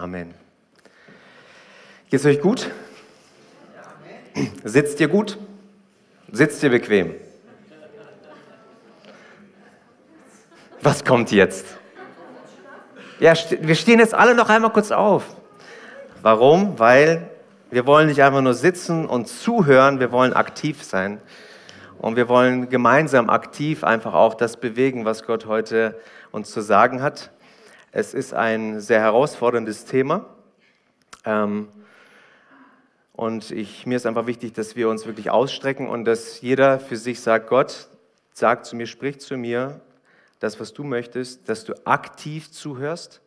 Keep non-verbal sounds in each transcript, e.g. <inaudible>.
Amen. Geht's euch gut? Sitzt ihr gut? Sitzt ihr bequem? Was kommt jetzt? Ja, wir stehen jetzt alle noch einmal kurz auf. Warum? Weil wir wollen nicht einfach nur sitzen und zuhören, wir wollen aktiv sein. Und wir wollen gemeinsam aktiv einfach auch das bewegen, was Gott heute uns zu sagen hat. Es ist ein sehr herausforderndes Thema. Ähm, und ich, mir ist einfach wichtig, dass wir uns wirklich ausstrecken und dass jeder für sich sagt, Gott, sag zu mir, sprich zu mir, das, was du möchtest, dass du aktiv zuhörst,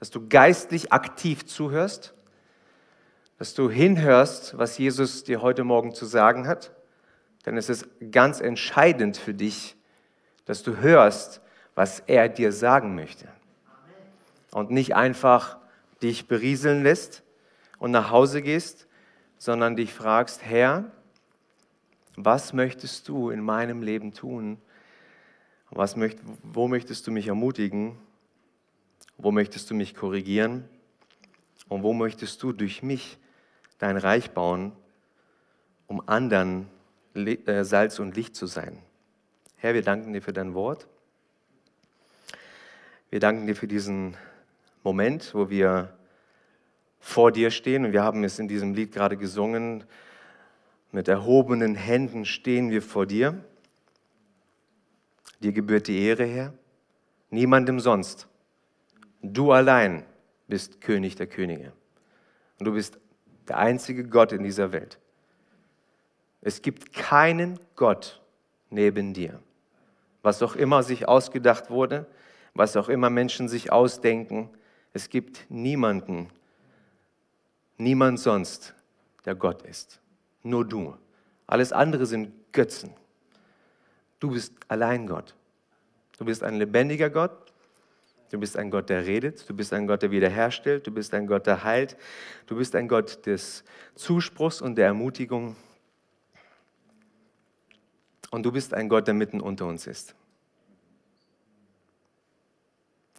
dass du geistlich aktiv zuhörst, dass du hinhörst, was Jesus dir heute Morgen zu sagen hat. Denn es ist ganz entscheidend für dich, dass du hörst, was er dir sagen möchte und nicht einfach dich berieseln lässt und nach Hause gehst, sondern dich fragst, Herr, was möchtest du in meinem Leben tun? Was möcht, wo möchtest du mich ermutigen? Wo möchtest du mich korrigieren? Und wo möchtest du durch mich dein Reich bauen, um anderen äh, Salz und Licht zu sein? Herr, wir danken dir für dein Wort. Wir danken dir für diesen Moment, wo wir vor dir stehen. Und wir haben es in diesem Lied gerade gesungen. Mit erhobenen Händen stehen wir vor dir. Dir gebührt die Ehre, Herr. Niemandem sonst. Du allein bist König der Könige. Und du bist der einzige Gott in dieser Welt. Es gibt keinen Gott neben dir. Was auch immer sich ausgedacht wurde, was auch immer Menschen sich ausdenken, es gibt niemanden, niemand sonst, der Gott ist. Nur du. Alles andere sind Götzen. Du bist allein Gott. Du bist ein lebendiger Gott. Du bist ein Gott, der redet. Du bist ein Gott, der wiederherstellt. Du bist ein Gott, der heilt. Du bist ein Gott des Zuspruchs und der Ermutigung. Und du bist ein Gott, der mitten unter uns ist.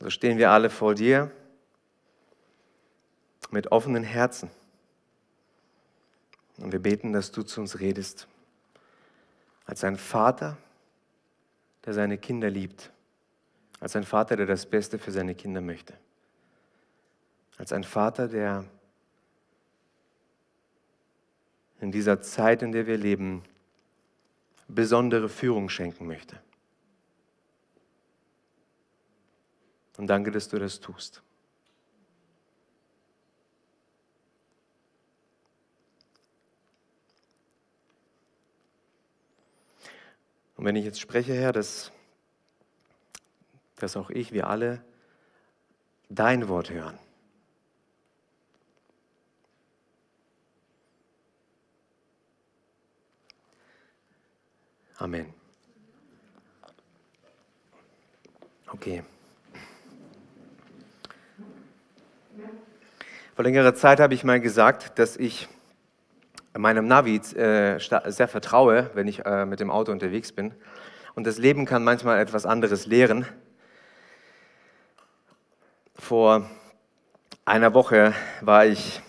So stehen wir alle vor dir mit offenen Herzen. Und wir beten, dass du zu uns redest. Als ein Vater, der seine Kinder liebt. Als ein Vater, der das Beste für seine Kinder möchte. Als ein Vater, der in dieser Zeit, in der wir leben, besondere Führung schenken möchte. Und danke, dass du das tust. Und wenn ich jetzt spreche, Herr, dass, dass auch ich, wir alle, dein Wort hören. Amen. Okay. Vor längerer Zeit habe ich mal gesagt, dass ich meinem Navi äh, sehr vertraue, wenn ich äh, mit dem Auto unterwegs bin. Und das Leben kann manchmal etwas anderes lehren. Vor einer Woche war ich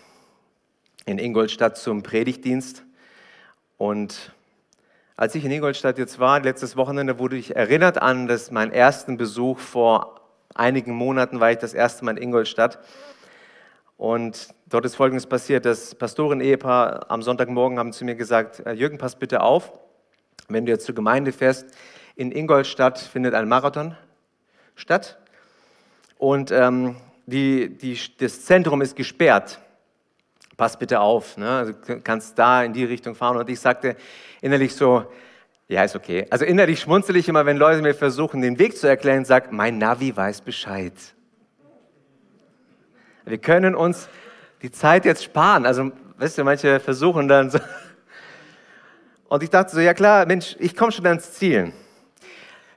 in Ingolstadt zum Predigtdienst und als ich in Ingolstadt jetzt war, letztes Wochenende, wurde ich erinnert an das, meinen ersten Besuch vor einigen Monaten, war ich das erste Mal in Ingolstadt. Und dort ist Folgendes passiert. Das Pastoren-Ehepaar am Sonntagmorgen haben zu mir gesagt, äh, Jürgen, pass bitte auf, wenn du jetzt zur Gemeinde fährst, in Ingolstadt findet ein Marathon statt und ähm, die, die, das Zentrum ist gesperrt. Pass bitte auf, ne? also kannst da in die Richtung fahren. Und ich sagte innerlich so, ja, ist okay. Also innerlich schmunzel ich immer, wenn Leute mir versuchen, den Weg zu erklären, sag, mein Navi weiß Bescheid. Wir können uns die Zeit jetzt sparen. Also, weißt du, manche versuchen dann so. Und ich dachte so, ja klar, Mensch, ich komme schon ans Ziel.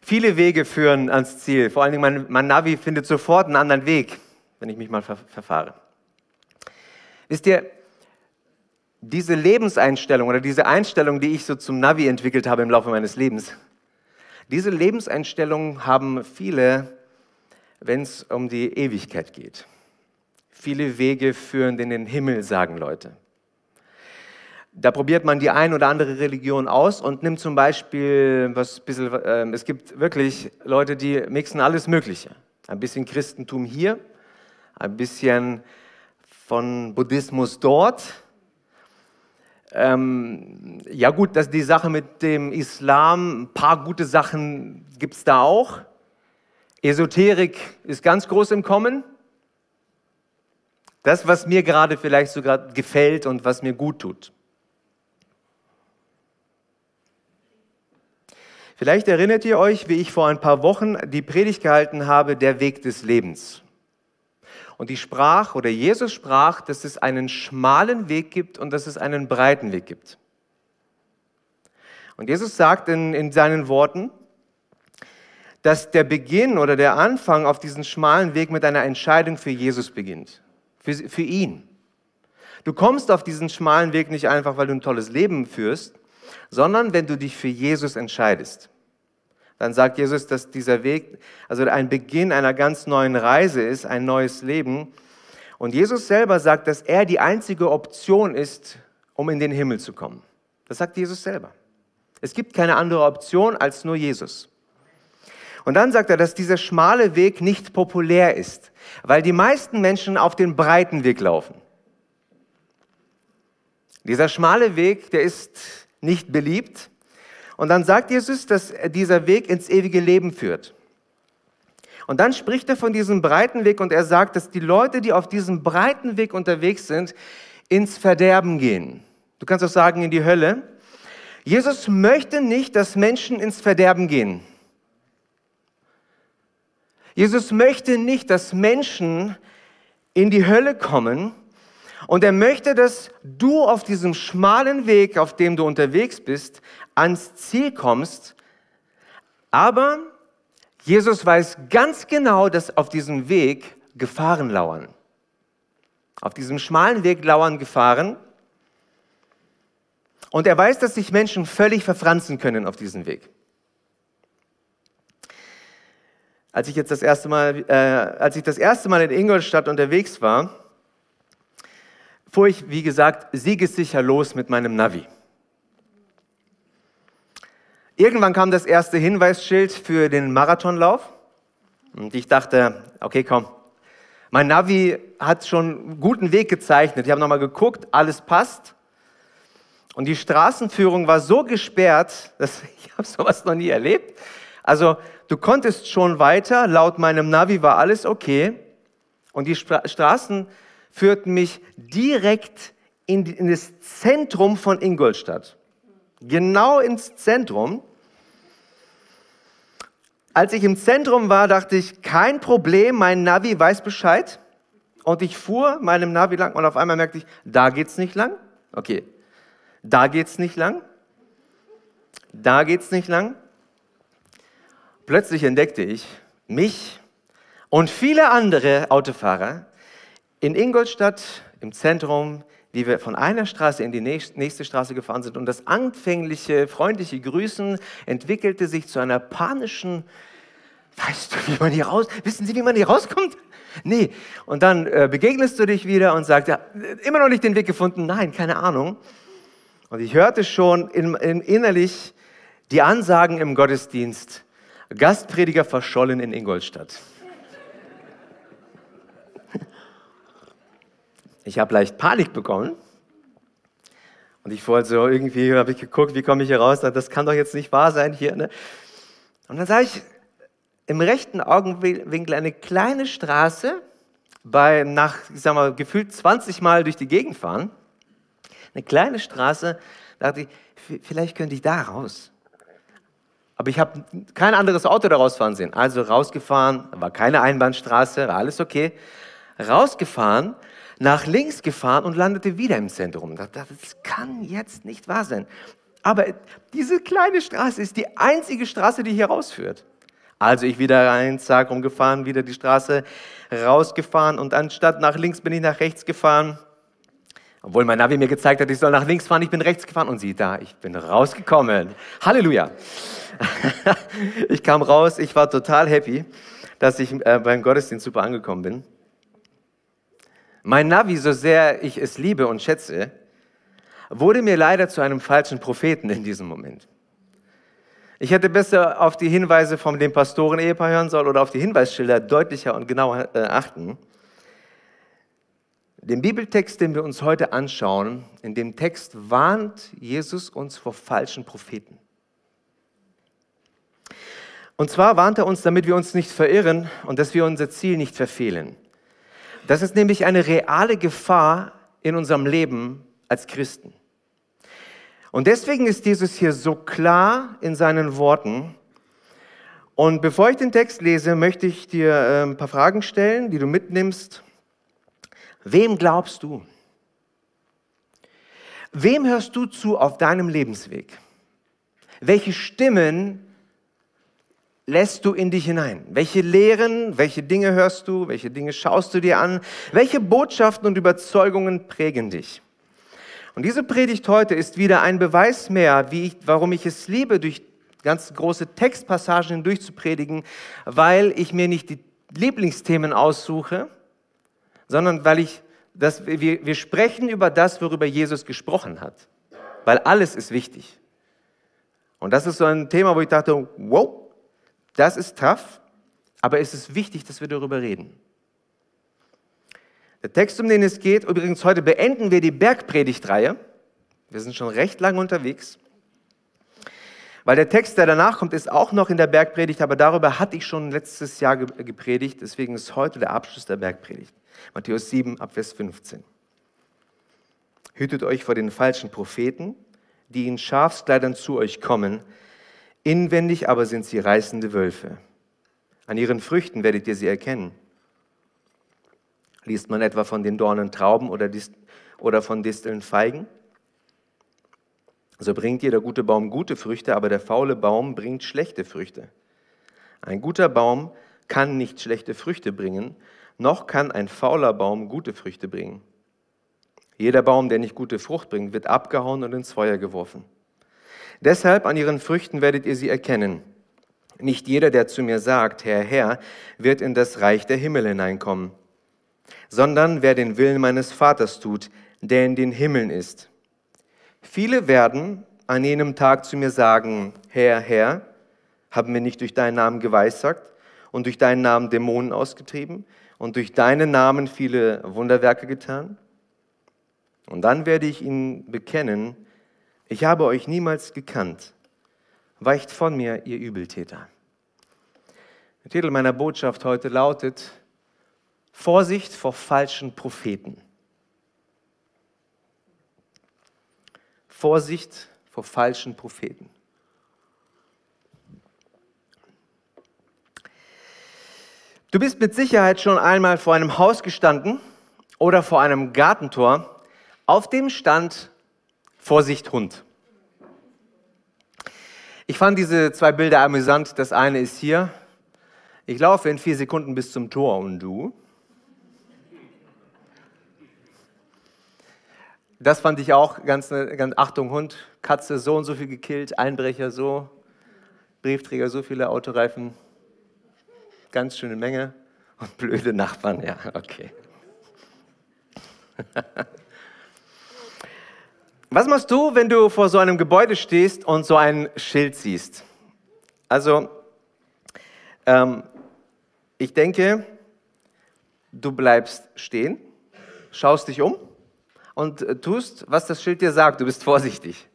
Viele Wege führen ans Ziel. Vor allen Dingen mein, mein Navi findet sofort einen anderen Weg, wenn ich mich mal ver verfahre. Wisst ihr, diese Lebenseinstellung oder diese Einstellung, die ich so zum Navi entwickelt habe im Laufe meines Lebens, diese Lebenseinstellung haben viele, wenn es um die Ewigkeit geht. Viele Wege führen in den Himmel, sagen Leute. Da probiert man die ein oder andere Religion aus und nimmt zum Beispiel, was bisschen, äh, es gibt wirklich Leute, die mixen alles Mögliche. Ein bisschen Christentum hier, ein bisschen von Buddhismus dort. Ähm, ja gut, dass die Sache mit dem Islam, ein paar gute Sachen gibt es da auch. Esoterik ist ganz groß im Kommen. Das, was mir gerade vielleicht sogar gefällt und was mir gut tut. Vielleicht erinnert ihr euch, wie ich vor ein paar Wochen die Predigt gehalten habe, der Weg des Lebens. Und die sprach, oder Jesus sprach, dass es einen schmalen Weg gibt und dass es einen breiten Weg gibt. Und Jesus sagt in, in seinen Worten, dass der Beginn oder der Anfang auf diesen schmalen Weg mit einer Entscheidung für Jesus beginnt. Für, für ihn. Du kommst auf diesen schmalen Weg nicht einfach, weil du ein tolles Leben führst, sondern wenn du dich für Jesus entscheidest. Dann sagt Jesus, dass dieser Weg, also ein Beginn einer ganz neuen Reise ist, ein neues Leben. Und Jesus selber sagt, dass er die einzige Option ist, um in den Himmel zu kommen. Das sagt Jesus selber. Es gibt keine andere Option als nur Jesus. Und dann sagt er, dass dieser schmale Weg nicht populär ist, weil die meisten Menschen auf den breiten Weg laufen. Dieser schmale Weg, der ist nicht beliebt. Und dann sagt Jesus, dass dieser Weg ins ewige Leben führt. Und dann spricht er von diesem breiten Weg und er sagt, dass die Leute, die auf diesem breiten Weg unterwegs sind, ins Verderben gehen. Du kannst auch sagen, in die Hölle. Jesus möchte nicht, dass Menschen ins Verderben gehen. Jesus möchte nicht, dass Menschen in die Hölle kommen, und er möchte, dass du auf diesem schmalen Weg, auf dem du unterwegs bist, ans Ziel kommst. Aber Jesus weiß ganz genau, dass auf diesem Weg Gefahren lauern. Auf diesem schmalen Weg lauern Gefahren. Und er weiß, dass sich Menschen völlig verfranzen können auf diesem Weg. Als ich jetzt das erste Mal, äh, als ich das erste Mal in Ingolstadt unterwegs war, fuhr ich, wie gesagt, siegessicher los mit meinem Navi. Irgendwann kam das erste Hinweisschild für den Marathonlauf und ich dachte, okay, komm, mein Navi hat schon einen guten Weg gezeichnet. Ich habe nochmal geguckt, alles passt. Und die Straßenführung war so gesperrt, <laughs> dass ich habe sowas noch nie erlebt. Also du konntest schon weiter, laut meinem Navi war alles okay. Und die Straßen führt mich direkt in, in das Zentrum von Ingolstadt. Genau ins Zentrum. Als ich im Zentrum war, dachte ich, kein Problem, mein Navi weiß Bescheid. Und ich fuhr meinem Navi lang und auf einmal merkte ich, da geht's nicht lang. Okay, da geht's nicht lang. Da geht's nicht lang. Plötzlich entdeckte ich mich und viele andere Autofahrer, in Ingolstadt im Zentrum, wie wir von einer Straße in die nächste Straße gefahren sind und das anfängliche, freundliche Grüßen entwickelte sich zu einer panischen, weißt du, wie man hier raus, wissen Sie, wie man hier rauskommt? Nee. Und dann äh, begegnest du dich wieder und sagst, ja, immer noch nicht den Weg gefunden? Nein, keine Ahnung. Und ich hörte schon in, in, innerlich die Ansagen im Gottesdienst, Gastprediger verschollen in Ingolstadt. Ich habe leicht Panik bekommen. Und ich wollte so irgendwie, habe ich geguckt, wie komme ich hier raus? Das kann doch jetzt nicht wahr sein hier. Ne? Und dann sah ich im rechten Augenwinkel eine kleine Straße bei, nach, ich sag mal, gefühlt 20 Mal durch die Gegend fahren. Eine kleine Straße, da dachte ich, vielleicht könnte ich da raus. Aber ich habe kein anderes Auto da rausfahren sehen. Also rausgefahren, war keine Einbahnstraße, war alles okay. Rausgefahren nach links gefahren und landete wieder im Zentrum. Das kann jetzt nicht wahr sein. Aber diese kleine Straße ist die einzige Straße, die hier rausführt. Also ich wieder rein, zack, rumgefahren, wieder die Straße rausgefahren und anstatt nach links bin ich nach rechts gefahren. Obwohl mein Navi mir gezeigt hat, ich soll nach links fahren, ich bin rechts gefahren und sieh da, ich bin rausgekommen. Halleluja. <laughs> Ich kam raus, ich war total happy, dass ich äh, beim Gottesdienst super angekommen bin. Mein Navi, so sehr ich es liebe und schätze, wurde mir leider zu einem falschen Propheten in diesem Moment. Ich hätte besser auf die Hinweise von dem Pastoren-Ehepaar hören sollen oder auf die Hinweisschilder deutlicher und genauer äh, achten. Den Bibeltext, den wir uns heute anschauen, in dem Text warnt Jesus uns vor falschen Propheten. Und zwar warnt er uns, damit wir uns nicht verirren und dass wir unser Ziel nicht verfehlen. Das ist nämlich eine reale Gefahr in unserem Leben als Christen. Und deswegen ist Jesus hier so klar in seinen Worten. Und bevor ich den Text lese, möchte ich dir äh, ein paar Fragen stellen, die du mitnimmst. Wem glaubst du? Wem hörst du zu auf deinem Lebensweg? Welche Stimmen lässt du in dich hinein? Welche Lehren, welche Dinge hörst du, welche Dinge schaust du dir an? Welche Botschaften und Überzeugungen prägen dich? Und diese Predigt heute ist wieder ein Beweis mehr, ich, warum ich es liebe, durch ganz große Textpassagen hindurch zu predigen, weil ich mir nicht die Lieblingsthemen aussuche, sondern weil ich, das, wir, wir sprechen über das, worüber Jesus gesprochen hat. Weil alles ist wichtig. Und das ist so ein Thema, wo ich dachte, wow, das ist tough, aber es ist wichtig, dass wir darüber reden. Der Text, um den es geht, übrigens heute beenden wir die Bergpredigtreihe. Wir sind schon recht lange unterwegs. Weil der Text, der danach kommt, ist auch noch in der Bergpredigt, aber darüber hatte ich schon letztes Jahr gepredigt. Deswegen ist heute der Abschluss der Bergpredigt. Matthäus 7, Abvers 15. Hütet euch vor den falschen Propheten, die in Schafskleidern zu euch kommen. Inwendig aber sind sie reißende Wölfe. An ihren Früchten werdet ihr sie erkennen. Liest man etwa von den Dornen Trauben oder, oder von Disteln Feigen? So bringt jeder gute Baum gute Früchte, aber der faule Baum bringt schlechte Früchte. Ein guter Baum kann nicht schlechte Früchte bringen, noch kann ein fauler Baum gute Früchte bringen. Jeder Baum, der nicht gute Frucht bringt, wird abgehauen und ins Feuer geworfen. Deshalb an ihren Früchten werdet ihr sie erkennen. Nicht jeder, der zu mir sagt, Herr, Herr, wird in das Reich der Himmel hineinkommen, sondern wer den Willen meines Vaters tut, der in den Himmeln ist. Viele werden an jenem Tag zu mir sagen, Herr, Herr, haben wir nicht durch deinen Namen geweissagt und durch deinen Namen Dämonen ausgetrieben und durch deinen Namen viele Wunderwerke getan? Und dann werde ich ihnen bekennen, ich habe euch niemals gekannt. Weicht von mir, ihr Übeltäter. Der Titel meiner Botschaft heute lautet, Vorsicht vor falschen Propheten. Vorsicht vor falschen Propheten. Du bist mit Sicherheit schon einmal vor einem Haus gestanden oder vor einem Gartentor, auf dem stand Vorsicht Hund. Ich fand diese zwei Bilder amüsant. Das eine ist hier. Ich laufe in vier Sekunden bis zum Tor und du? Das fand ich auch ganz, ganz Achtung, Hund, Katze so und so viel gekillt, Einbrecher so, Briefträger so viele Autoreifen, ganz schöne Menge und <laughs> blöde Nachbarn, ja, okay. <laughs> Was machst du, wenn du vor so einem Gebäude stehst und so ein Schild siehst? Also, ähm, ich denke, du bleibst stehen, schaust dich um und äh, tust, was das Schild dir sagt. Du bist vorsichtig.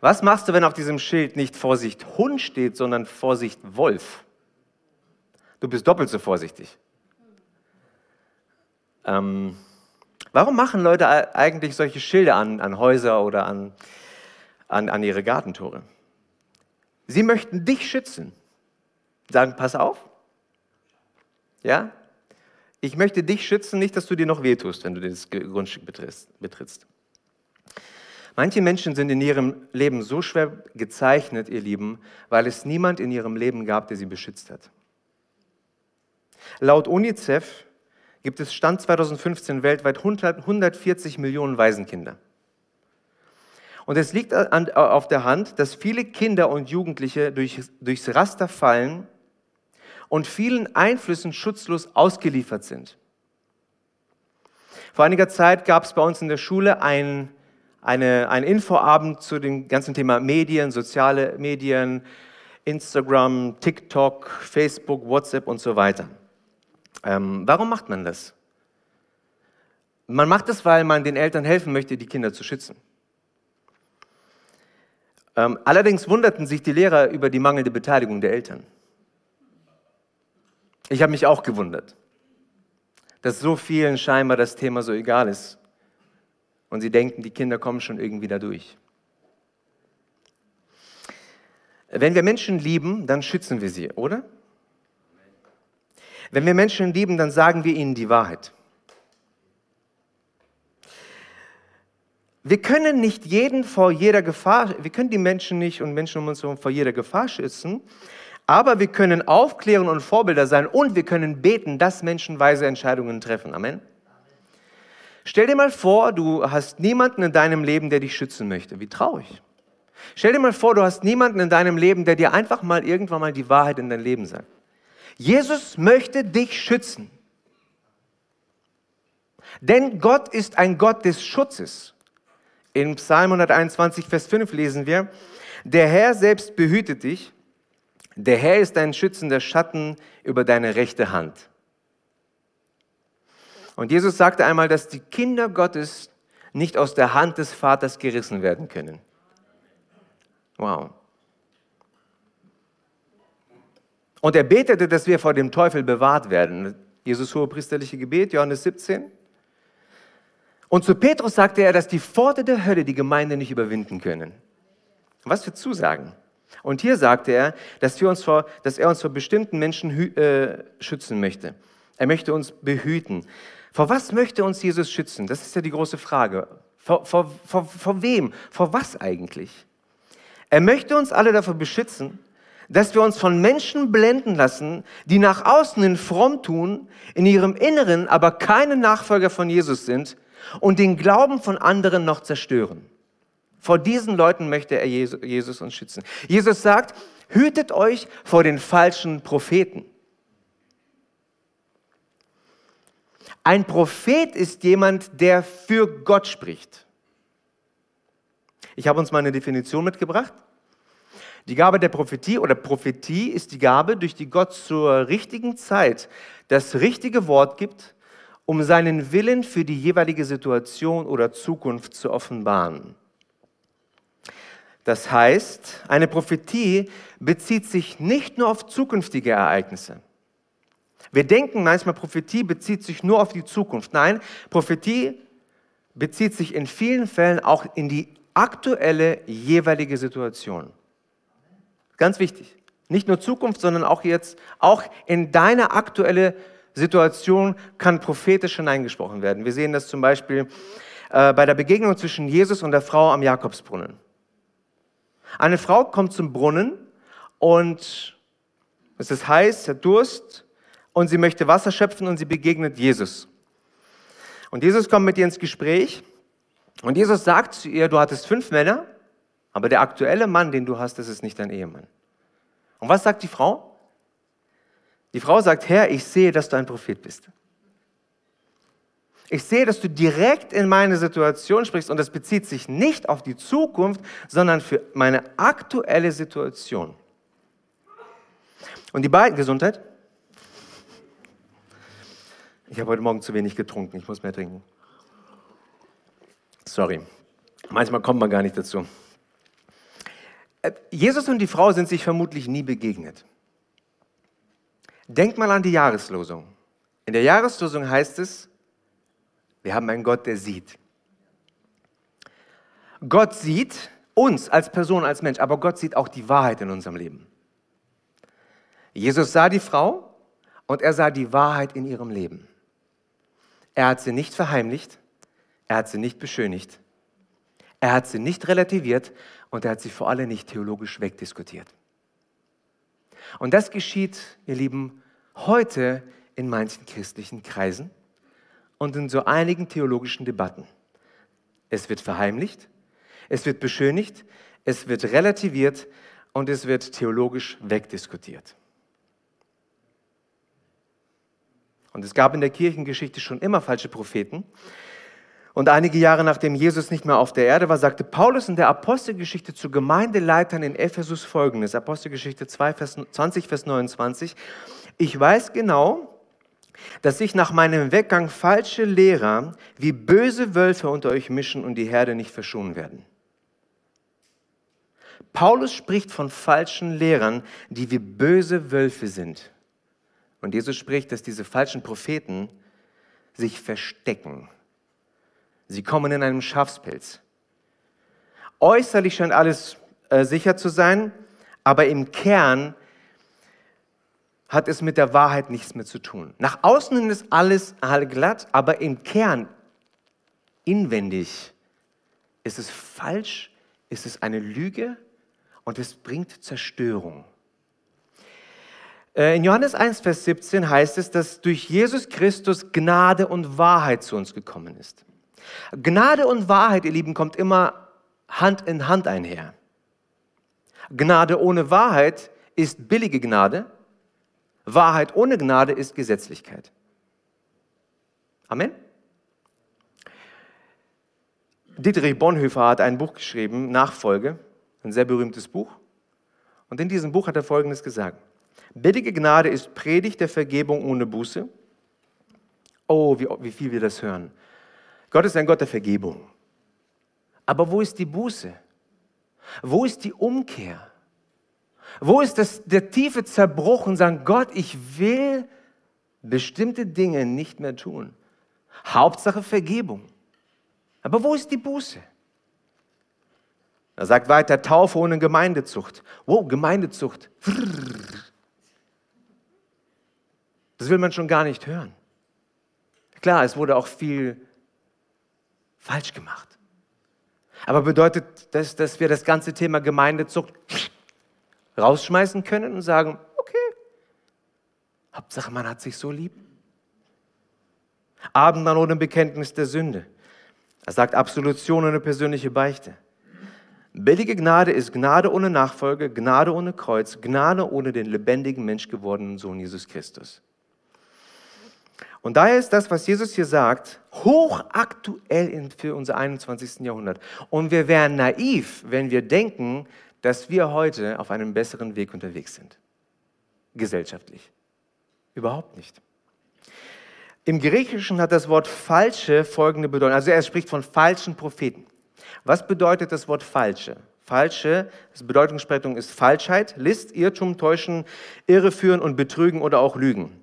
Was machst du, wenn auf diesem Schild nicht Vorsicht Hund steht, sondern Vorsicht Wolf? Du bist doppelt so vorsichtig. Ähm, warum machen Leute eigentlich solche Schilder an, an Häuser oder an, an, an ihre Gartentore? Sie möchten dich schützen. Sagen, pass auf. Ja? Ich möchte dich schützen, nicht, dass du dir noch wehtust, wenn du das Grundstück betrittst. Manche Menschen sind in ihrem Leben so schwer gezeichnet, ihr Lieben, weil es niemand in ihrem Leben gab, der sie beschützt hat. Laut UNICEF gibt es Stand 2015 weltweit 140 Millionen Waisenkinder. Und es liegt auf der Hand, dass viele Kinder und Jugendliche durch, durchs Raster fallen und vielen Einflüssen schutzlos ausgeliefert sind. Vor einiger Zeit gab es bei uns in der Schule ein, eine, einen Infoabend zu dem ganzen Thema Medien, soziale Medien, Instagram, TikTok, Facebook, WhatsApp und so weiter. Ähm, warum macht man das? Man macht es, weil man den Eltern helfen möchte, die Kinder zu schützen. Ähm, allerdings wunderten sich die Lehrer über die mangelnde Beteiligung der Eltern. Ich habe mich auch gewundert, dass so vielen scheinbar das Thema so egal ist. Und sie denken, die Kinder kommen schon irgendwie da durch. Wenn wir Menschen lieben, dann schützen wir sie, oder? Wenn wir Menschen lieben, dann sagen wir ihnen die Wahrheit. Wir können nicht jeden vor jeder Gefahr, wir können die Menschen nicht und Menschen um uns herum vor jeder Gefahr schützen, aber wir können aufklären und Vorbilder sein und wir können beten, dass Menschen weise Entscheidungen treffen. Amen. Stell dir mal vor, du hast niemanden in deinem Leben, der dich schützen möchte. Wie traurig. Stell dir mal vor, du hast niemanden in deinem Leben, der dir einfach mal irgendwann mal die Wahrheit in dein Leben sagt. Jesus möchte dich schützen. Denn Gott ist ein Gott des Schutzes. In Psalm 121, Vers 5 lesen wir, der Herr selbst behütet dich, der Herr ist ein schützender Schatten über deine rechte Hand. Und Jesus sagte einmal, dass die Kinder Gottes nicht aus der Hand des Vaters gerissen werden können. Wow. Und er betete, dass wir vor dem Teufel bewahrt werden. Jesus hohe priesterliche Gebet, Johannes 17. Und zu Petrus sagte er, dass die Pforte der Hölle die Gemeinde nicht überwinden können. Was für Zusagen. Und hier sagte er, dass, wir uns vor, dass er uns vor bestimmten Menschen äh, schützen möchte. Er möchte uns behüten. Vor was möchte uns Jesus schützen? Das ist ja die große Frage. Vor, vor, vor, vor wem? Vor was eigentlich? Er möchte uns alle davor beschützen, dass wir uns von Menschen blenden lassen, die nach außen hin fromm tun, in ihrem Inneren aber keine Nachfolger von Jesus sind und den Glauben von anderen noch zerstören. Vor diesen Leuten möchte er Jesus uns schützen. Jesus sagt, hütet euch vor den falschen Propheten. Ein Prophet ist jemand, der für Gott spricht. Ich habe uns mal eine Definition mitgebracht. Die Gabe der Prophetie oder Prophetie ist die Gabe, durch die Gott zur richtigen Zeit das richtige Wort gibt, um seinen Willen für die jeweilige Situation oder Zukunft zu offenbaren. Das heißt, eine Prophetie bezieht sich nicht nur auf zukünftige Ereignisse. Wir denken manchmal, Prophetie bezieht sich nur auf die Zukunft. Nein, Prophetie bezieht sich in vielen Fällen auch in die aktuelle jeweilige Situation. Ganz wichtig. Nicht nur Zukunft, sondern auch jetzt, auch in deine aktuelle Situation kann prophetisch hineingesprochen werden. Wir sehen das zum Beispiel äh, bei der Begegnung zwischen Jesus und der Frau am Jakobsbrunnen. Eine Frau kommt zum Brunnen und es ist heiß, hat Durst und sie möchte Wasser schöpfen und sie begegnet Jesus. Und Jesus kommt mit ihr ins Gespräch und Jesus sagt zu ihr, du hattest fünf Männer, aber der aktuelle Mann, den du hast, das ist nicht dein Ehemann. Und was sagt die Frau? Die Frau sagt, Herr, ich sehe, dass du ein Prophet bist. Ich sehe, dass du direkt in meine Situation sprichst und das bezieht sich nicht auf die Zukunft, sondern für meine aktuelle Situation. Und die beiden, Gesundheit? Ich habe heute Morgen zu wenig getrunken, ich muss mehr trinken. Sorry, manchmal kommt man gar nicht dazu. Äh, Jesus und die Frau sind sich vermutlich nie begegnet. Denk mal an die Jahreslosung. In der Jahreslosung heißt es, wir haben einen Gott, der sieht. Gott sieht uns als Person, als Mensch, aber Gott sieht auch die Wahrheit in unserem Leben. Jesus sah die Frau und er sah die Wahrheit in ihrem Leben. Er hat sie nicht verheimlicht, er hat sie nicht beschönigt, er hat sie nicht relativiert und er hat sie vor allem nicht theologisch wegdiskutiert. Und das geschieht, ihr Lieben, heute in manchen christlichen Kreisen und in so einigen theologischen Debatten. Es wird verheimlicht, es wird beschönigt, es wird relativiert und es wird theologisch wegdiskutiert. Und es gab in der Kirchengeschichte schon immer falsche Propheten. Und einige Jahre nachdem Jesus nicht mehr auf der Erde war, sagte Paulus in der Apostelgeschichte zu Gemeindeleitern in Ephesus folgendes, Apostelgeschichte 2, Vers 20, Vers 29, ich weiß genau, dass sich nach meinem Weggang falsche Lehrer wie böse Wölfe unter euch mischen und die Herde nicht verschonen werden. Paulus spricht von falschen Lehrern, die wie böse Wölfe sind. Und Jesus spricht, dass diese falschen Propheten sich verstecken. Sie kommen in einem Schafspelz. Äußerlich scheint alles äh, sicher zu sein, aber im Kern hat es mit der Wahrheit nichts mehr zu tun. Nach außen ist alles allglatt, aber im Kern, inwendig, ist es falsch, ist es eine Lüge und es bringt Zerstörung. Äh, in Johannes 1, Vers 17 heißt es, dass durch Jesus Christus Gnade und Wahrheit zu uns gekommen ist. Gnade und Wahrheit, ihr Lieben, kommt immer Hand in Hand einher. Gnade ohne Wahrheit ist billige Gnade. Wahrheit ohne Gnade ist Gesetzlichkeit. Amen. Dietrich Bonhoeffer hat ein Buch geschrieben, Nachfolge, ein sehr berühmtes Buch. Und in diesem Buch hat er Folgendes gesagt. Billige Gnade ist Predigt der Vergebung ohne Buße. Oh, wie, wie viel wir das hören. Gott ist ein Gott der Vergebung. Aber wo ist die Buße? Wo ist die Umkehr? Wo ist das, der tiefe Zerbruch und sagen, Gott, ich will bestimmte Dinge nicht mehr tun. Hauptsache Vergebung. Aber wo ist die Buße? Er sagt weiter, Taufe ohne Gemeindezucht. Wow, Gemeindezucht. Das will man schon gar nicht hören. Klar, es wurde auch viel falsch gemacht. Aber bedeutet das, dass wir das ganze Thema Gemeindezucht rausschmeißen können und sagen, okay, Hauptsache man hat sich so lieb. Abendmahl ohne Bekenntnis der Sünde. Er sagt Absolution ohne persönliche Beichte. Billige Gnade ist Gnade ohne Nachfolge, Gnade ohne Kreuz, Gnade ohne den lebendigen Mensch gewordenen Sohn Jesus Christus. Und daher ist das, was Jesus hier sagt, hochaktuell für unser 21. Jahrhundert. Und wir wären naiv, wenn wir denken, dass wir heute auf einem besseren Weg unterwegs sind. Gesellschaftlich. Überhaupt nicht. Im Griechischen hat das Wort falsche folgende Bedeutung. Also er spricht von falschen Propheten. Was bedeutet das Wort falsche? Falsche, das Bedeutungssprechung ist Falschheit, List, Irrtum, Täuschen, Irreführen und Betrügen oder auch Lügen.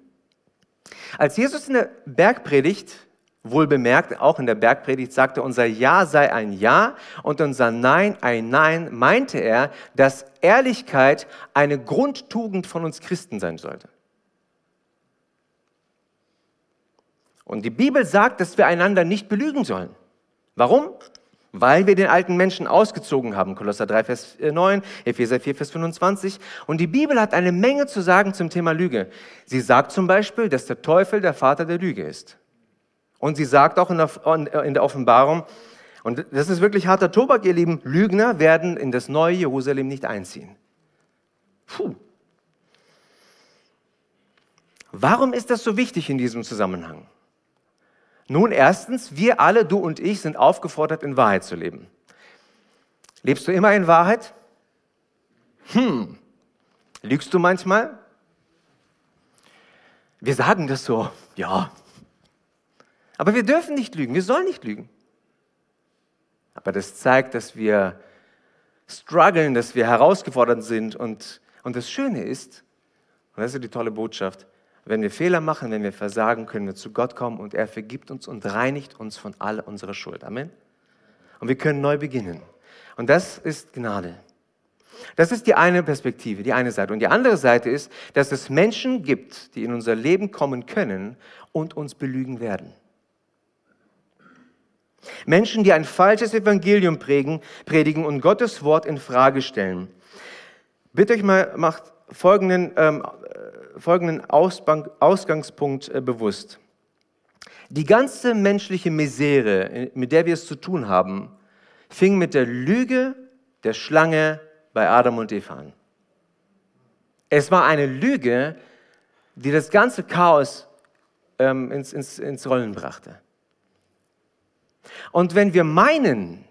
Als Jesus in der Bergpredigt, wohl bemerkt, auch in der Bergpredigt sagte, unser Ja sei ein Ja und unser Nein ein Nein, meinte er, dass Ehrlichkeit eine Grundtugend von uns Christen sein sollte. Und die Bibel sagt, dass wir einander nicht belügen sollen. Warum? Weil wir den alten Menschen ausgezogen haben. Kolosser 3, Vers 9, Epheser 4, Vers 25. Und die Bibel hat eine Menge zu sagen zum Thema Lüge. Sie sagt zum Beispiel, dass der Teufel der Vater der Lüge ist. Und sie sagt auch in der, der Offenbarung, und das ist wirklich harter Tobak, ihr Lieben, Lügner werden in das neue Jerusalem nicht einziehen. Puh. Warum ist das so wichtig in diesem Zusammenhang? Nun, erstens, wir alle, du und ich, sind aufgefordert, in Wahrheit zu leben. Lebst du immer in Wahrheit? Hm. Lügst du manchmal? Wir sagen das so, ja. Aber wir dürfen nicht lügen, wir sollen nicht lügen. Aber das zeigt, dass wir strugglen, dass wir herausgefordert sind. Und, und das Schöne ist, und das ist die tolle Botschaft, wenn wir Fehler machen, wenn wir versagen, können wir zu Gott kommen und er vergibt uns und reinigt uns von all unserer Schuld. Amen. Und wir können neu beginnen. Und das ist Gnade. Das ist die eine Perspektive, die eine Seite. Und die andere Seite ist, dass es Menschen gibt, die in unser Leben kommen können und uns belügen werden. Menschen, die ein falsches Evangelium prägen, predigen und Gottes Wort in Frage stellen. Bitte euch mal, macht folgenden ähm, folgenden Ausgangspunkt äh, bewusst. Die ganze menschliche Misere, äh, mit der wir es zu tun haben, fing mit der Lüge der Schlange bei Adam und Eva an. Es war eine Lüge, die das ganze Chaos ähm, ins, ins, ins Rollen brachte. Und wenn wir meinen,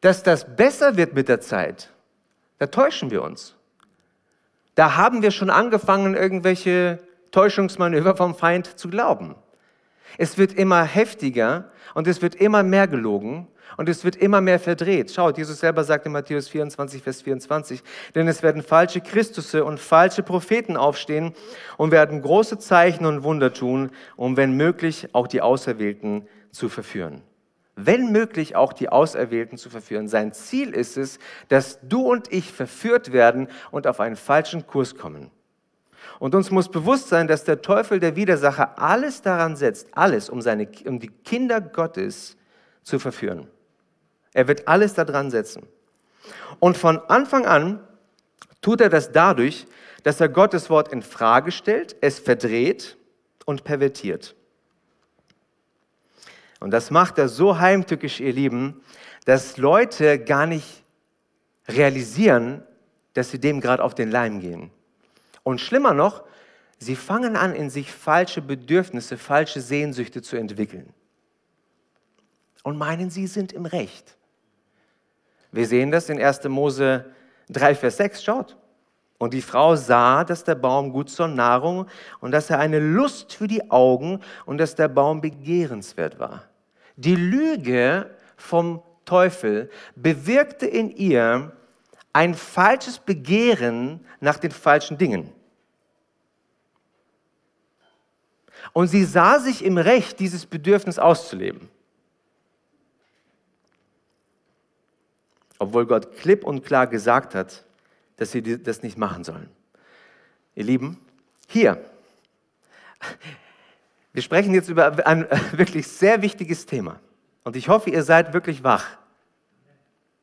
dass das besser wird mit der Zeit, da täuschen wir uns. Da haben wir schon angefangen, irgendwelche Täuschungsmanöver vom Feind zu glauben. Es wird immer heftiger und es wird immer mehr gelogen und es wird immer mehr verdreht. Schaut, Jesus selber sagt in Matthäus 24, Vers 24, denn es werden falsche Christusse und falsche Propheten aufstehen und werden große Zeichen und Wunder tun, um wenn möglich auch die Auserwählten zu verführen. Wenn möglich auch die Auserwählten zu verführen. Sein Ziel ist es, dass du und ich verführt werden und auf einen falschen Kurs kommen. Und uns muss bewusst sein, dass der Teufel, der Widersacher, alles daran setzt, alles, um, seine, um die Kinder Gottes zu verführen. Er wird alles daran setzen. Und von Anfang an tut er das dadurch, dass er Gottes Wort in Frage stellt, es verdreht und pervertiert. Und das macht er so heimtückisch, ihr Lieben, dass Leute gar nicht realisieren, dass sie dem gerade auf den Leim gehen. Und schlimmer noch, sie fangen an, in sich falsche Bedürfnisse, falsche Sehnsüchte zu entwickeln. Und meinen, sie sind im Recht. Wir sehen das in 1. Mose 3, Vers 6. Schaut. Und die Frau sah, dass der Baum gut zur Nahrung und dass er eine Lust für die Augen und dass der Baum begehrenswert war. Die Lüge vom Teufel bewirkte in ihr ein falsches Begehren nach den falschen Dingen. Und sie sah sich im Recht, dieses Bedürfnis auszuleben. obwohl Gott klipp und klar gesagt hat, dass sie das nicht machen sollen. Ihr Lieben, hier, wir sprechen jetzt über ein <laughs> wirklich sehr wichtiges Thema. Und ich hoffe, ihr seid wirklich wach,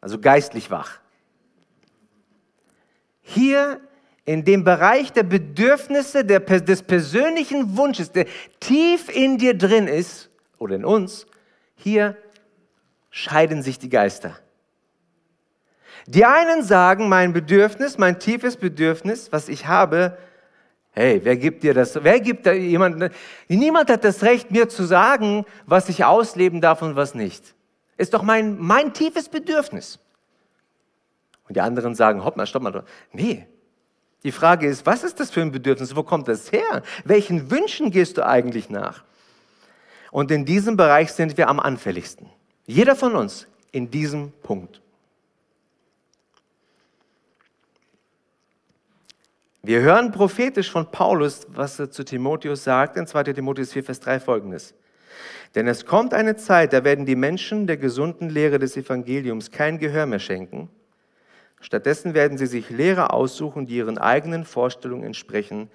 also geistlich wach. Hier in dem Bereich der Bedürfnisse, der, des persönlichen Wunsches, der tief in dir drin ist, oder in uns, hier scheiden sich die Geister. Die einen sagen, mein Bedürfnis, mein tiefes Bedürfnis, was ich habe, hey, wer gibt dir das? Wer gibt da jemand? Niemand hat das Recht, mir zu sagen, was ich ausleben darf und was nicht. Ist doch mein, mein tiefes Bedürfnis. Und die anderen sagen, hopp mal, stopp mal. Nee. Die Frage ist, was ist das für ein Bedürfnis? Wo kommt das her? Welchen Wünschen gehst du eigentlich nach? Und in diesem Bereich sind wir am anfälligsten. Jeder von uns in diesem Punkt. Wir hören prophetisch von Paulus, was er zu Timotheus sagt, in 2 Timotheus 4, Vers 3 folgendes. Denn es kommt eine Zeit, da werden die Menschen der gesunden Lehre des Evangeliums kein Gehör mehr schenken. Stattdessen werden sie sich Lehrer aussuchen, die ihren eigenen Vorstellungen entsprechen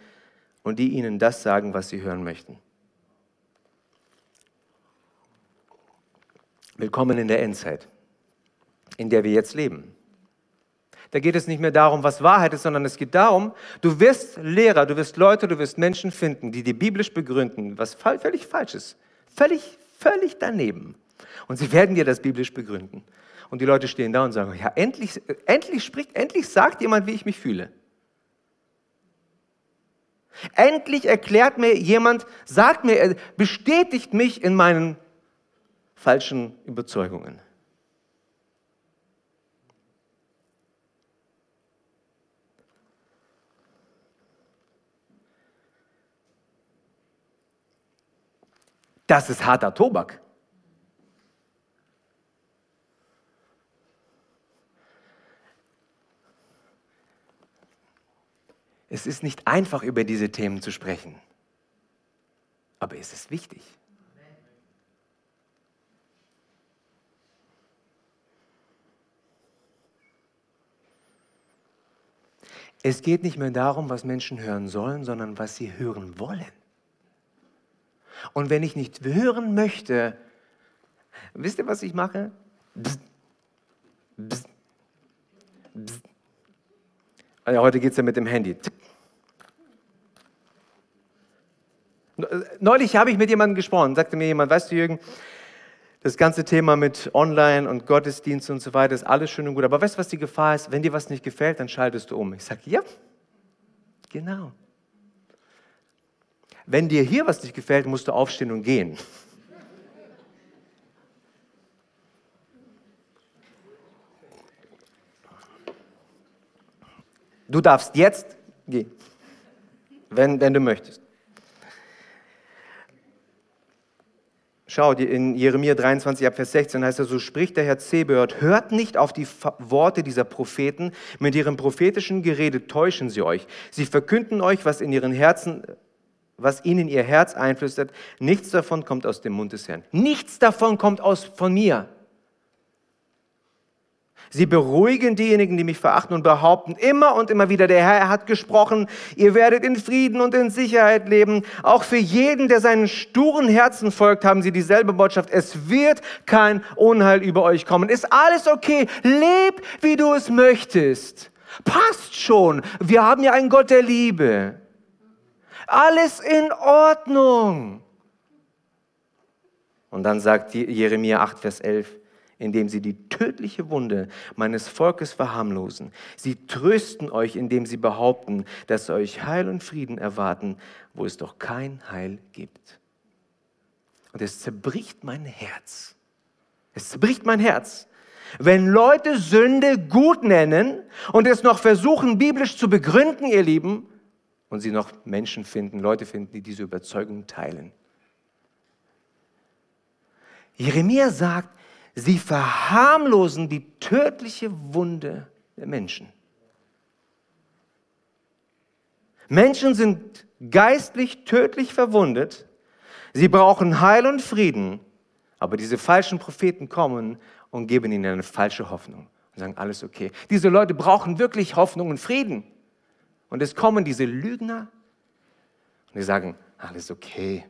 und die ihnen das sagen, was sie hören möchten. Willkommen in der Endzeit, in der wir jetzt leben. Da geht es nicht mehr darum, was Wahrheit ist, sondern es geht darum, du wirst Lehrer, du wirst Leute, du wirst Menschen finden, die dir biblisch begründen, was völlig falsch ist. Völlig, völlig daneben. Und sie werden dir das biblisch begründen. Und die Leute stehen da und sagen, ja, endlich, endlich spricht, endlich sagt jemand, wie ich mich fühle. Endlich erklärt mir jemand, sagt mir, bestätigt mich in meinen falschen Überzeugungen. Das ist harter Tobak. Es ist nicht einfach, über diese Themen zu sprechen, aber es ist wichtig. Es geht nicht mehr darum, was Menschen hören sollen, sondern was sie hören wollen. Und wenn ich nicht hören möchte, wisst ihr, was ich mache? Bzz. Bzz. Bzz. Also heute geht es ja mit dem Handy. Neulich habe ich mit jemandem gesprochen, sagte mir jemand, weißt du Jürgen, das ganze Thema mit Online und Gottesdienst und so weiter ist alles schön und gut, aber weißt du, was die Gefahr ist? Wenn dir was nicht gefällt, dann schaltest du um. Ich sage, ja, genau. Wenn dir hier was nicht gefällt, musst du aufstehen und gehen. Du darfst jetzt gehen, wenn, wenn du möchtest. Schau, in Jeremia 23, Vers 16 heißt es, so spricht der Herr Zebehört, hört nicht auf die Worte dieser Propheten, mit ihrem prophetischen Gerede täuschen sie euch. Sie verkünden euch, was in ihren Herzen, was ihnen ihr Herz einflüstert. Nichts davon kommt aus dem Mund des Herrn. Nichts davon kommt aus von mir. Sie beruhigen diejenigen, die mich verachten und behaupten immer und immer wieder, der Herr hat gesprochen, ihr werdet in Frieden und in Sicherheit leben. Auch für jeden, der seinen sturen Herzen folgt, haben sie dieselbe Botschaft. Es wird kein Unheil über euch kommen. Ist alles okay? Leb, wie du es möchtest. Passt schon. Wir haben ja einen Gott der Liebe. Alles in Ordnung. Und dann sagt Jeremia 8, Vers 11, indem sie die tödliche Wunde meines Volkes verharmlosen. Sie trösten euch, indem sie behaupten, dass euch Heil und Frieden erwarten, wo es doch kein Heil gibt. Und es zerbricht mein Herz. Es zerbricht mein Herz. Wenn Leute Sünde gut nennen und es noch versuchen, biblisch zu begründen, ihr Lieben, und sie noch Menschen finden, Leute finden, die diese Überzeugung teilen. Jeremia sagt, Sie verharmlosen die tödliche Wunde der Menschen. Menschen sind geistlich tödlich verwundet. Sie brauchen Heil und Frieden. Aber diese falschen Propheten kommen und geben ihnen eine falsche Hoffnung und sagen, alles okay. Diese Leute brauchen wirklich Hoffnung und Frieden. Und es kommen diese Lügner und die sagen, alles okay.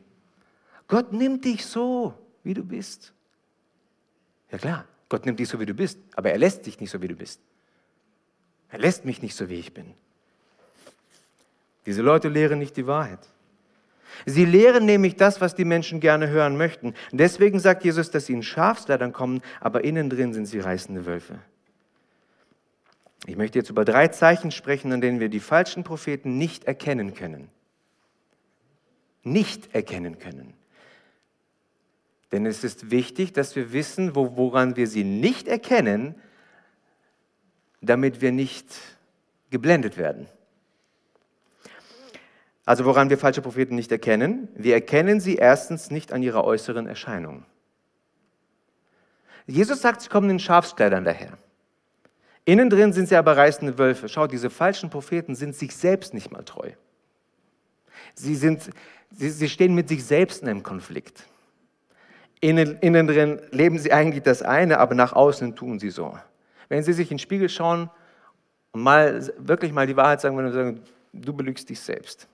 Gott nimmt dich so, wie du bist. Ja klar, Gott nimmt dich so, wie du bist, aber er lässt dich nicht so, wie du bist. Er lässt mich nicht so, wie ich bin. Diese Leute lehren nicht die Wahrheit. Sie lehren nämlich das, was die Menschen gerne hören möchten. Deswegen sagt Jesus, dass sie in Schafsleitern kommen, aber innen drin sind sie reißende Wölfe. Ich möchte jetzt über drei Zeichen sprechen, an denen wir die falschen Propheten nicht erkennen können. Nicht erkennen können. Denn es ist wichtig, dass wir wissen, woran wir sie nicht erkennen, damit wir nicht geblendet werden. Also woran wir falsche Propheten nicht erkennen? Wir erkennen sie erstens nicht an ihrer äußeren Erscheinung. Jesus sagt, sie kommen in Schafskleidern daher. Innen drin sind sie aber reißende Wölfe. Schau, diese falschen Propheten sind sich selbst nicht mal treu. Sie, sind, sie, sie stehen mit sich selbst in einem Konflikt. Innen, innen drin leben sie eigentlich das eine, aber nach außen tun sie so. Wenn sie sich in den Spiegel schauen und mal wirklich mal die Wahrheit sagen, wenn sagen, du belügst dich selbst.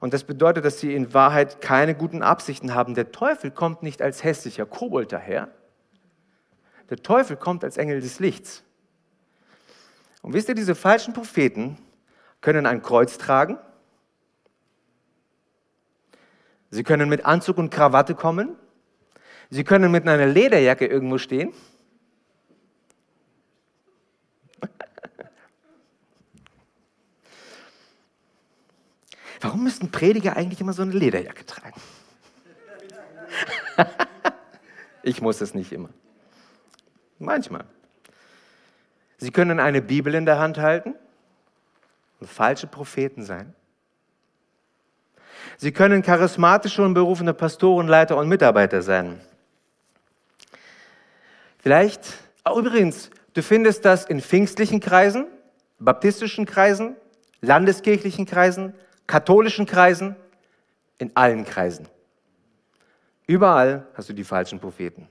Und das bedeutet, dass sie in Wahrheit keine guten Absichten haben. Der Teufel kommt nicht als hässlicher Kobold daher. Der Teufel kommt als Engel des Lichts. Und wisst ihr, diese falschen Propheten können ein Kreuz tragen Sie können mit Anzug und Krawatte kommen. Sie können mit einer Lederjacke irgendwo stehen. <laughs> Warum müssten Prediger eigentlich immer so eine Lederjacke tragen? <laughs> ich muss es nicht immer. Manchmal. Sie können eine Bibel in der Hand halten und falsche Propheten sein. Sie können charismatische und berufene Pastoren, Leiter und Mitarbeiter sein. Vielleicht, oh, übrigens, du findest das in pfingstlichen Kreisen, baptistischen Kreisen, landeskirchlichen Kreisen, katholischen Kreisen, in allen Kreisen. Überall hast du die falschen Propheten.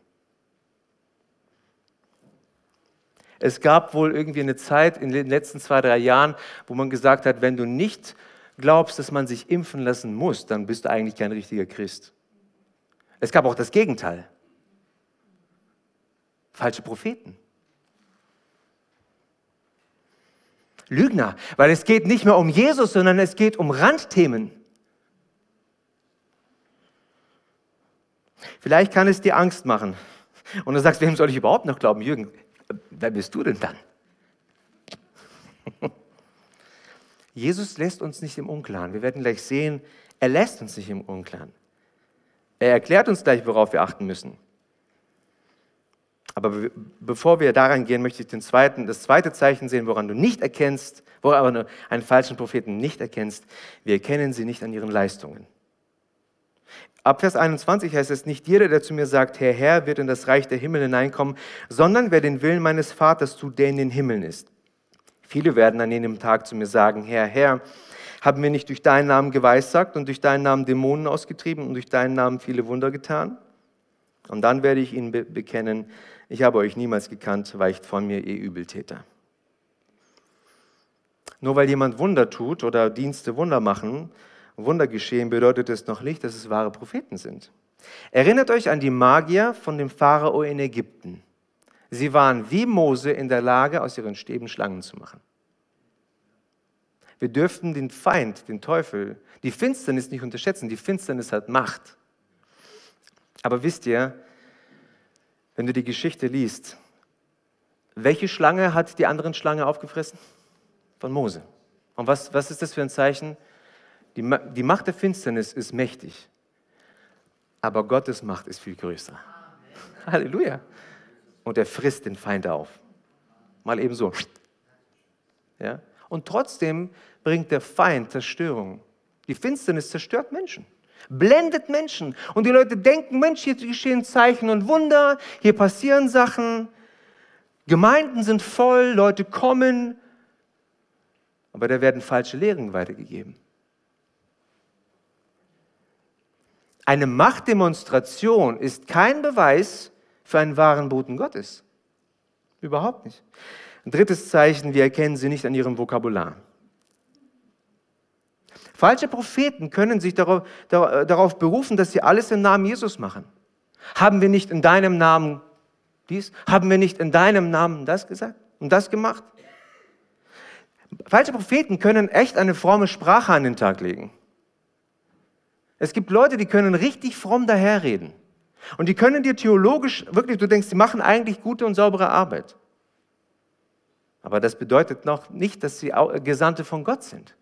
Es gab wohl irgendwie eine Zeit in den letzten zwei, drei Jahren, wo man gesagt hat, wenn du nicht glaubst, dass man sich impfen lassen muss, dann bist du eigentlich kein richtiger Christ. Es gab auch das Gegenteil. Falsche Propheten. Lügner, weil es geht nicht mehr um Jesus, sondern es geht um Randthemen. Vielleicht kann es dir Angst machen. Und du sagst, wem soll ich überhaupt noch glauben? Jürgen, wer bist du denn dann? <laughs> Jesus lässt uns nicht im Unklaren. Wir werden gleich sehen, er lässt uns nicht im Unklaren. Er erklärt uns gleich, worauf wir achten müssen. Aber bevor wir daran gehen, möchte ich den zweiten, das zweite Zeichen sehen, woran du nicht erkennst, woran du einen falschen Propheten nicht erkennst. Wir erkennen sie nicht an ihren Leistungen. Ab Vers 21 heißt es, nicht jeder, der zu mir sagt, Herr, Herr, wird in das Reich der Himmel hineinkommen, sondern wer den Willen meines Vaters tut, der in den Himmeln ist. Viele werden an jenem Tag zu mir sagen, Herr, Herr, haben wir nicht durch deinen Namen geweissagt und durch deinen Namen Dämonen ausgetrieben und durch deinen Namen viele Wunder getan? Und dann werde ich ihnen be bekennen, ich habe euch niemals gekannt, weicht von mir, ihr Übeltäter. Nur weil jemand Wunder tut oder Dienste Wunder machen, Wunder geschehen, bedeutet es noch nicht, dass es wahre Propheten sind. Erinnert euch an die Magier von dem Pharao in Ägypten. Sie waren wie Mose in der Lage, aus ihren Stäben Schlangen zu machen. Wir dürften den Feind, den Teufel, die Finsternis nicht unterschätzen. Die Finsternis hat Macht. Aber wisst ihr, wenn du die Geschichte liest, welche Schlange hat die anderen Schlange aufgefressen? Von Mose. Und was, was ist das für ein Zeichen? Die, die Macht der Finsternis ist mächtig, aber Gottes Macht ist viel größer. Amen. Halleluja. Und er frisst den Feind auf. Mal eben so. Ja? Und trotzdem bringt der Feind Zerstörung. Die Finsternis zerstört Menschen, blendet Menschen. Und die Leute denken, Mensch, hier geschehen Zeichen und Wunder, hier passieren Sachen. Gemeinden sind voll, Leute kommen, aber da werden falsche Lehren weitergegeben. Eine Machtdemonstration ist kein Beweis für einen wahren Boten Gottes. Überhaupt nicht. Ein drittes Zeichen, wir erkennen sie nicht an ihrem Vokabular. Falsche Propheten können sich darauf, darauf berufen, dass sie alles im Namen Jesus machen. Haben wir nicht in deinem Namen dies? Haben wir nicht in deinem Namen das gesagt und das gemacht? Falsche Propheten können echt eine fromme Sprache an den Tag legen. Es gibt Leute, die können richtig fromm daherreden. Und die können dir theologisch wirklich, du denkst, sie machen eigentlich gute und saubere Arbeit. Aber das bedeutet noch nicht, dass sie Gesandte von Gott sind.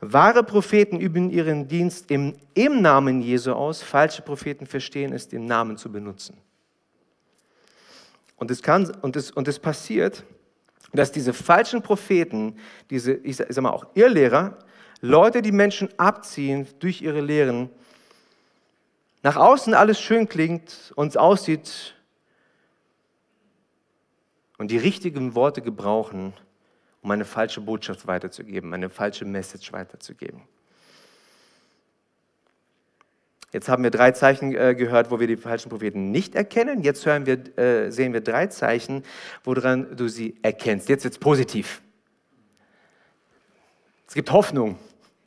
Wahre Propheten üben ihren Dienst im, im Namen Jesu aus. Falsche Propheten verstehen es, den Namen zu benutzen. Und es, kann, und es, und es passiert, dass diese falschen Propheten, diese, ich sag mal auch Irrlehrer, Leute, die Menschen abziehen durch ihre Lehren, nach außen alles schön klingt und aussieht und die richtigen Worte gebrauchen, um eine falsche Botschaft weiterzugeben, eine falsche Message weiterzugeben. Jetzt haben wir drei Zeichen äh, gehört, wo wir die falschen Propheten nicht erkennen. Jetzt wir, äh, sehen wir drei Zeichen, woran du sie erkennst. Jetzt wird es positiv. Es gibt Hoffnung.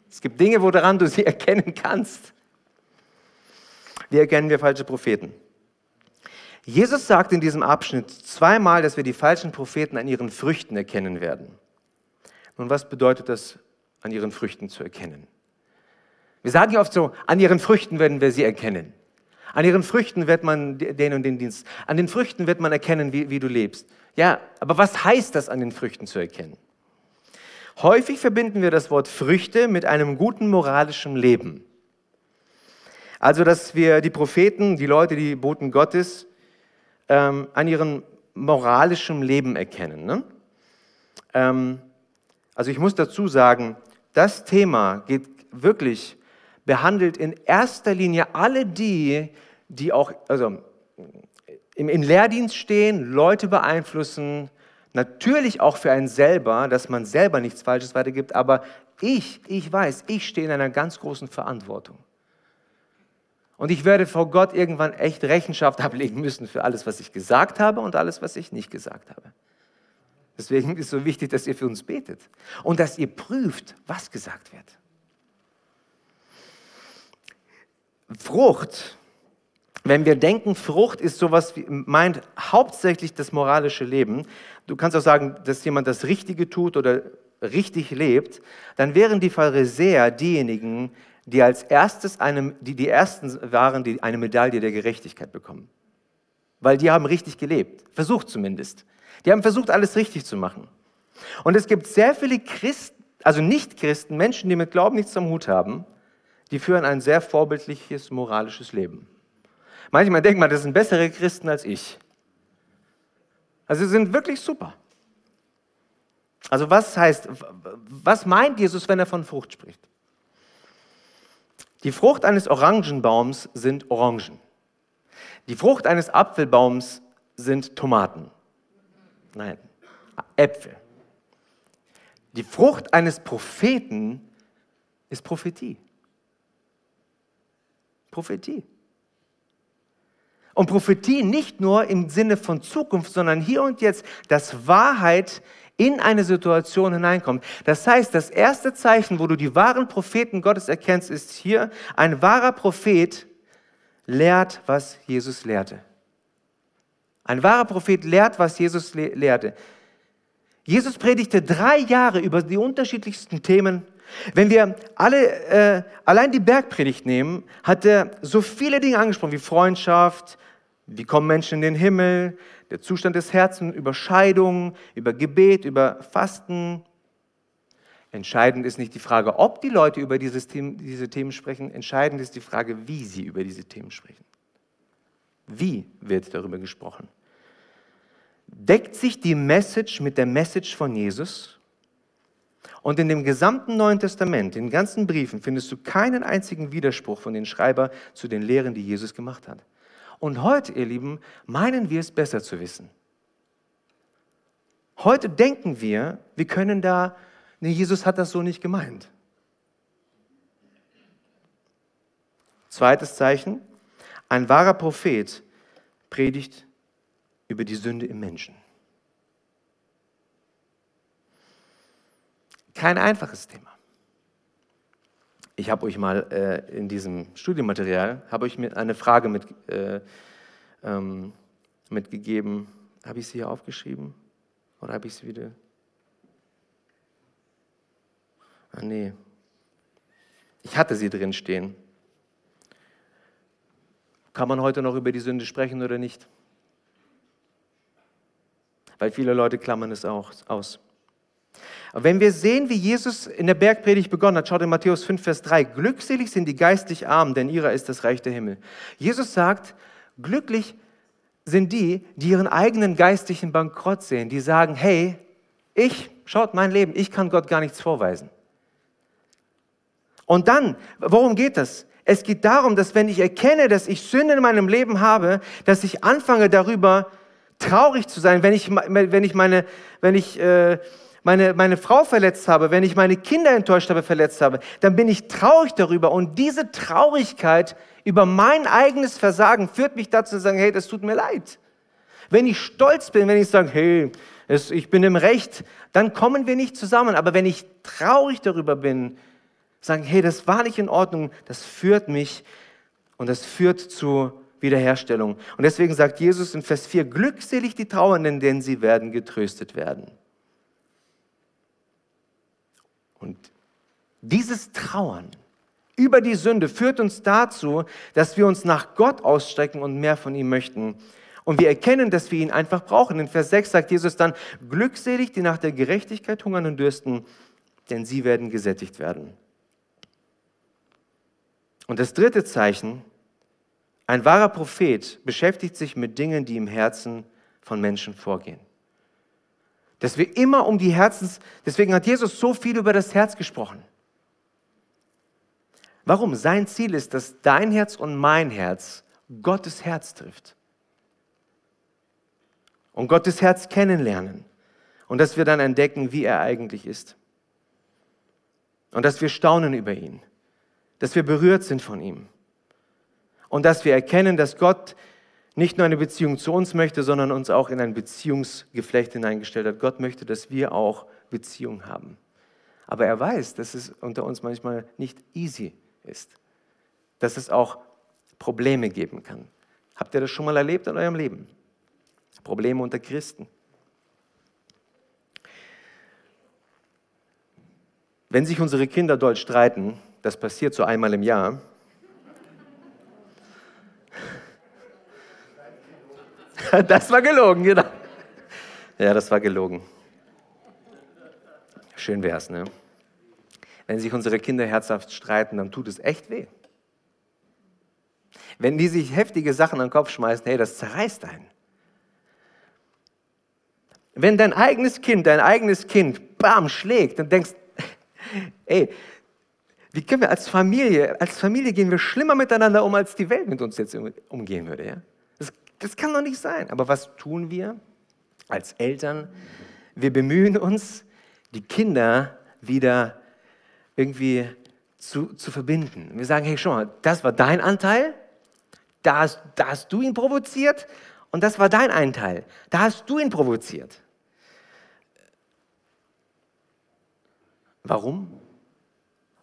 Es gibt Dinge, woran du sie <laughs> erkennen kannst. Wie erkennen wir falsche Propheten? Jesus sagt in diesem Abschnitt zweimal, dass wir die falschen Propheten an ihren Früchten erkennen werden. Nun, was bedeutet das, an ihren Früchten zu erkennen? Wir sagen ja oft so, an ihren Früchten werden wir sie erkennen. An ihren Früchten wird man den und den Dienst. An den Früchten wird man erkennen, wie, wie du lebst. Ja, aber was heißt das, an den Früchten zu erkennen? Häufig verbinden wir das Wort Früchte mit einem guten moralischen Leben. Also, dass wir die Propheten, die Leute, die Boten Gottes, ähm, an ihrem moralischen Leben erkennen. Ne? Ähm, also ich muss dazu sagen, das Thema geht wirklich, behandelt in erster Linie alle die, die auch also im, im Lehrdienst stehen, Leute beeinflussen, Natürlich auch für einen selber, dass man selber nichts Falsches weitergibt, aber ich, ich weiß, ich stehe in einer ganz großen Verantwortung. Und ich werde vor Gott irgendwann echt Rechenschaft <laughs> ablegen müssen für alles, was ich gesagt habe und alles, was ich nicht gesagt habe. Deswegen ist es so wichtig, dass ihr für uns betet und dass ihr prüft, was gesagt wird. Frucht wenn wir denken, Frucht ist sowas wie, meint hauptsächlich das moralische Leben, du kannst auch sagen, dass jemand das Richtige tut oder richtig lebt, dann wären die Pharisäer diejenigen, die als erstes eine, die, die ersten waren, die eine Medaille der Gerechtigkeit bekommen. Weil die haben richtig gelebt, versucht zumindest. Die haben versucht, alles richtig zu machen. Und es gibt sehr viele Christen, also Nicht-Christen, Menschen, die mit Glauben nichts am Hut haben, die führen ein sehr vorbildliches moralisches Leben. Manchmal denkt man, das sind bessere Christen als ich. Also sie sind wirklich super. Also was heißt, was meint Jesus, wenn er von Frucht spricht? Die Frucht eines Orangenbaums sind Orangen. Die Frucht eines Apfelbaums sind Tomaten. Nein, Äpfel. Die Frucht eines Propheten ist Prophetie. Prophetie. Und Prophetie nicht nur im Sinne von Zukunft, sondern hier und jetzt, dass Wahrheit in eine Situation hineinkommt. Das heißt, das erste Zeichen, wo du die wahren Propheten Gottes erkennst, ist hier, ein wahrer Prophet lehrt, was Jesus lehrte. Ein wahrer Prophet lehrt, was Jesus le lehrte. Jesus predigte drei Jahre über die unterschiedlichsten Themen. Wenn wir alle, äh, allein die Bergpredigt nehmen, hat er so viele Dinge angesprochen wie Freundschaft, wie kommen Menschen in den Himmel, der Zustand des Herzens, über Scheidung, über Gebet, über Fasten. Entscheidend ist nicht die Frage, ob die Leute über dieses Thema, diese Themen sprechen, entscheidend ist die Frage, wie sie über diese Themen sprechen. Wie wird darüber gesprochen? Deckt sich die Message mit der Message von Jesus? Und in dem gesamten Neuen Testament, in den ganzen Briefen, findest du keinen einzigen Widerspruch von den Schreiber zu den Lehren, die Jesus gemacht hat. Und heute, ihr Lieben, meinen wir es besser zu wissen. Heute denken wir, wir können da, nee, Jesus hat das so nicht gemeint. Zweites Zeichen, ein wahrer Prophet predigt über die Sünde im Menschen. Kein einfaches Thema. Ich habe euch mal äh, in diesem Studienmaterial habe ich mir eine Frage mit, äh, ähm, mitgegeben. Habe ich sie hier aufgeschrieben? Oder habe ich sie wieder? Ah, nee. Ich hatte sie drin stehen. Kann man heute noch über die Sünde sprechen oder nicht? Weil viele Leute klammern es auch aus. Aber wenn wir sehen, wie Jesus in der Bergpredigt begonnen hat, schaut in Matthäus 5, Vers 3, glückselig sind die geistlich Armen, denn ihrer ist das Reich der Himmel. Jesus sagt, glücklich sind die, die ihren eigenen geistlichen Bankrott sehen, die sagen, hey, ich, schaut mein Leben, ich kann Gott gar nichts vorweisen. Und dann, worum geht das? Es geht darum, dass wenn ich erkenne, dass ich Sünde in meinem Leben habe, dass ich anfange darüber traurig zu sein, wenn ich, wenn ich meine, wenn ich, äh, meine, meine Frau verletzt habe, wenn ich meine Kinder enttäuscht habe, verletzt habe, dann bin ich traurig darüber. Und diese Traurigkeit über mein eigenes Versagen führt mich dazu zu sagen, hey, das tut mir leid. Wenn ich stolz bin, wenn ich sage, hey, es, ich bin im Recht, dann kommen wir nicht zusammen. Aber wenn ich traurig darüber bin, sagen, hey, das war nicht in Ordnung, das führt mich und das führt zu Wiederherstellung. Und deswegen sagt Jesus in Vers 4, glückselig die Trauernden, denn sie werden getröstet werden. Und dieses Trauern über die Sünde führt uns dazu, dass wir uns nach Gott ausstrecken und mehr von ihm möchten. Und wir erkennen, dass wir ihn einfach brauchen. In Vers 6 sagt Jesus dann, glückselig, die nach der Gerechtigkeit hungern und dürsten, denn sie werden gesättigt werden. Und das dritte Zeichen, ein wahrer Prophet beschäftigt sich mit Dingen, die im Herzen von Menschen vorgehen. Dass wir immer um die Herzens, deswegen hat Jesus so viel über das Herz gesprochen. Warum? Sein Ziel ist, dass dein Herz und mein Herz Gottes Herz trifft. Und Gottes Herz kennenlernen. Und dass wir dann entdecken, wie er eigentlich ist. Und dass wir staunen über ihn. Dass wir berührt sind von ihm. Und dass wir erkennen, dass Gott nicht nur eine Beziehung zu uns möchte, sondern uns auch in ein Beziehungsgeflecht hineingestellt hat. Gott möchte, dass wir auch Beziehung haben. Aber er weiß, dass es unter uns manchmal nicht easy ist. Dass es auch Probleme geben kann. Habt ihr das schon mal erlebt in eurem Leben? Probleme unter Christen. Wenn sich unsere Kinder dort streiten, das passiert so einmal im Jahr, <laughs> Das war gelogen, genau. Ja, das war gelogen. Schön wär's, ne? Wenn sich unsere Kinder herzhaft streiten, dann tut es echt weh. Wenn die sich heftige Sachen an den Kopf schmeißen, hey, das zerreißt einen. Wenn dein eigenes Kind, dein eigenes Kind, bam, schlägt, dann denkst, <laughs> ey, wie können wir als Familie, als Familie gehen wir schlimmer miteinander um, als die Welt mit uns jetzt umgehen würde, ja? Das, kann doch nicht sein. Aber was tun wir als Eltern? Wir bemühen uns, die Kinder wieder irgendwie zu, zu verbinden. Wir sagen, hey, schau mal, das war dein Anteil, da hast, da hast du ihn provoziert und das war dein Anteil, da hast du ihn provoziert. Warum?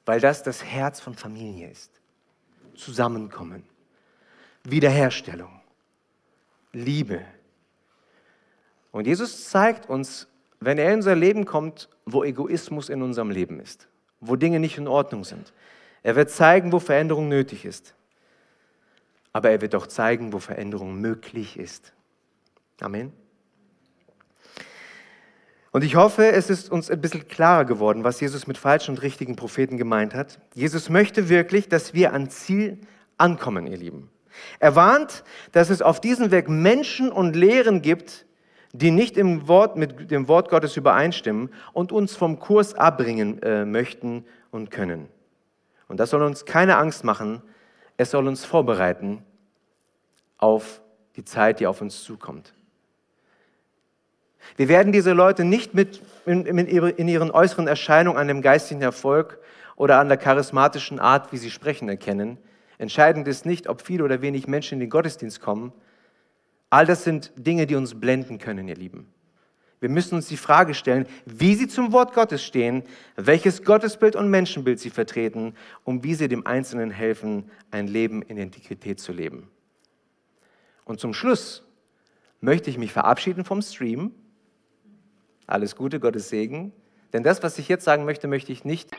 Weil das das Herz von Familie ist. Zusammenkommen, Wiederherstellung, Liebe. Und Jesus zeigt uns, wenn er in unser Leben kommt, wo Egoismus in unserem Leben ist, wo Dinge nicht in Ordnung sind. Er wird zeigen, wo Veränderung nötig ist. Aber er wird auch zeigen, wo Veränderung möglich ist. Amen. Und ich hoffe, es ist uns ein bisschen klarer geworden, was Jesus mit falschen und richtigen Propheten gemeint hat. Jesus möchte wirklich, dass wir an Ziel ankommen, ihr Lieben. Er warnt, dass es auf diesem Weg Menschen und Lehren gibt, die nicht im Wort, mit dem Wort Gottes übereinstimmen und uns vom Kurs abbringen äh, möchten und können. Und das soll uns keine Angst machen, es soll uns vorbereiten auf die Zeit, die auf uns zukommt. Wir werden diese Leute nicht mit, in, in ihren äußeren Erscheinungen an dem geistigen Erfolg oder an der charismatischen Art, wie sie sprechen, erkennen. Entscheidend ist nicht, ob viele oder wenig Menschen in den Gottesdienst kommen. All das sind Dinge, die uns blenden können, ihr Lieben. Wir müssen uns die Frage stellen, wie sie zum Wort Gottes stehen, welches Gottesbild und Menschenbild sie vertreten und wie sie dem Einzelnen helfen, ein Leben in Integrität zu leben. Und zum Schluss möchte ich mich verabschieden vom Stream alles Gute, Gottes Segen. Denn das, was ich jetzt sagen möchte, möchte ich nicht